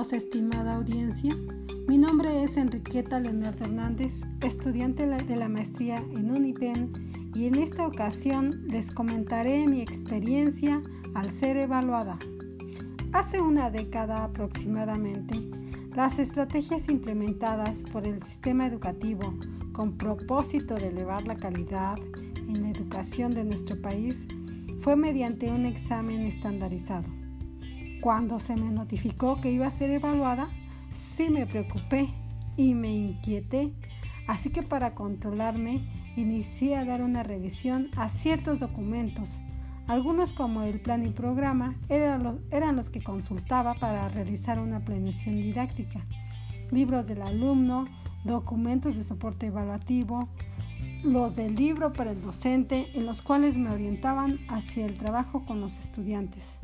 Estimada audiencia. Mi nombre es Enriqueta Leonardo Hernández, estudiante de la maestría en UNIPEN, y en esta ocasión les comentaré mi experiencia al ser evaluada. Hace una década aproximadamente, las estrategias implementadas por el sistema educativo con propósito de elevar la calidad en la educación de nuestro país fue mediante un examen estandarizado cuando se me notificó que iba a ser evaluada, sí me preocupé y me inquieté, así que para controlarme inicié a dar una revisión a ciertos documentos. Algunos como el plan y programa eran los, eran los que consultaba para realizar una planeación didáctica, libros del alumno, documentos de soporte evaluativo, los del libro para el docente en los cuales me orientaban hacia el trabajo con los estudiantes.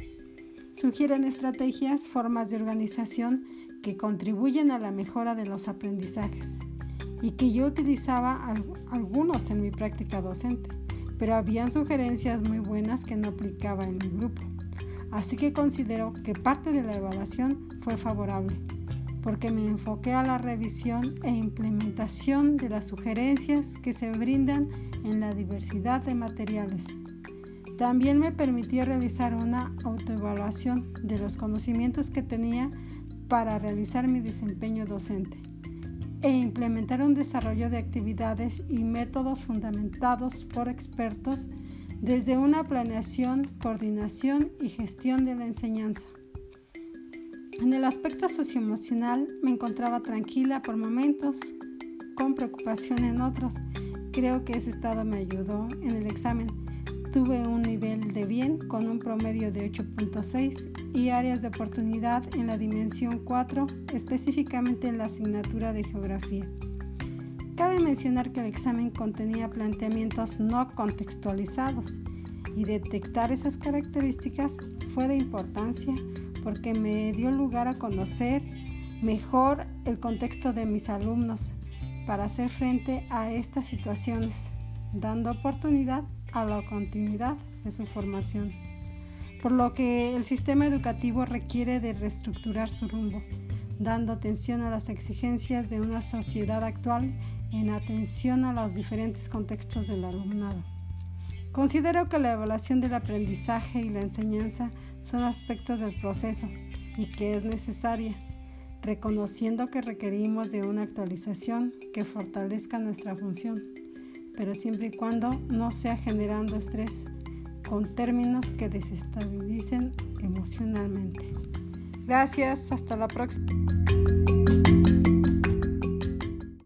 Sugieren estrategias, formas de organización que contribuyen a la mejora de los aprendizajes y que yo utilizaba algunos en mi práctica docente, pero habían sugerencias muy buenas que no aplicaba en mi grupo. Así que considero que parte de la evaluación fue favorable, porque me enfoqué a la revisión e implementación de las sugerencias que se brindan en la diversidad de materiales también me permitió realizar una autoevaluación de los conocimientos que tenía para realizar mi desempeño docente e implementar un desarrollo de actividades y métodos fundamentados por expertos desde una planeación, coordinación y gestión de la enseñanza. En el aspecto socioemocional me encontraba tranquila por momentos, con preocupación en otros. Creo que ese estado me ayudó en el examen Tuve un nivel de bien con un promedio de 8.6 y áreas de oportunidad en la dimensión 4, específicamente en la asignatura de geografía. Cabe mencionar que el examen contenía planteamientos no contextualizados y detectar esas características fue de importancia porque me dio lugar a conocer mejor el contexto de mis alumnos para hacer frente a estas situaciones, dando oportunidad a la continuidad de su formación, por lo que el sistema educativo requiere de reestructurar su rumbo, dando atención a las exigencias de una sociedad actual en atención a los diferentes contextos del alumnado. Considero que la evaluación del aprendizaje y la enseñanza son aspectos del proceso y que es necesaria, reconociendo que requerimos de una actualización que fortalezca nuestra función pero siempre y cuando no sea generando estrés con términos que desestabilicen emocionalmente. Gracias, hasta la próxima.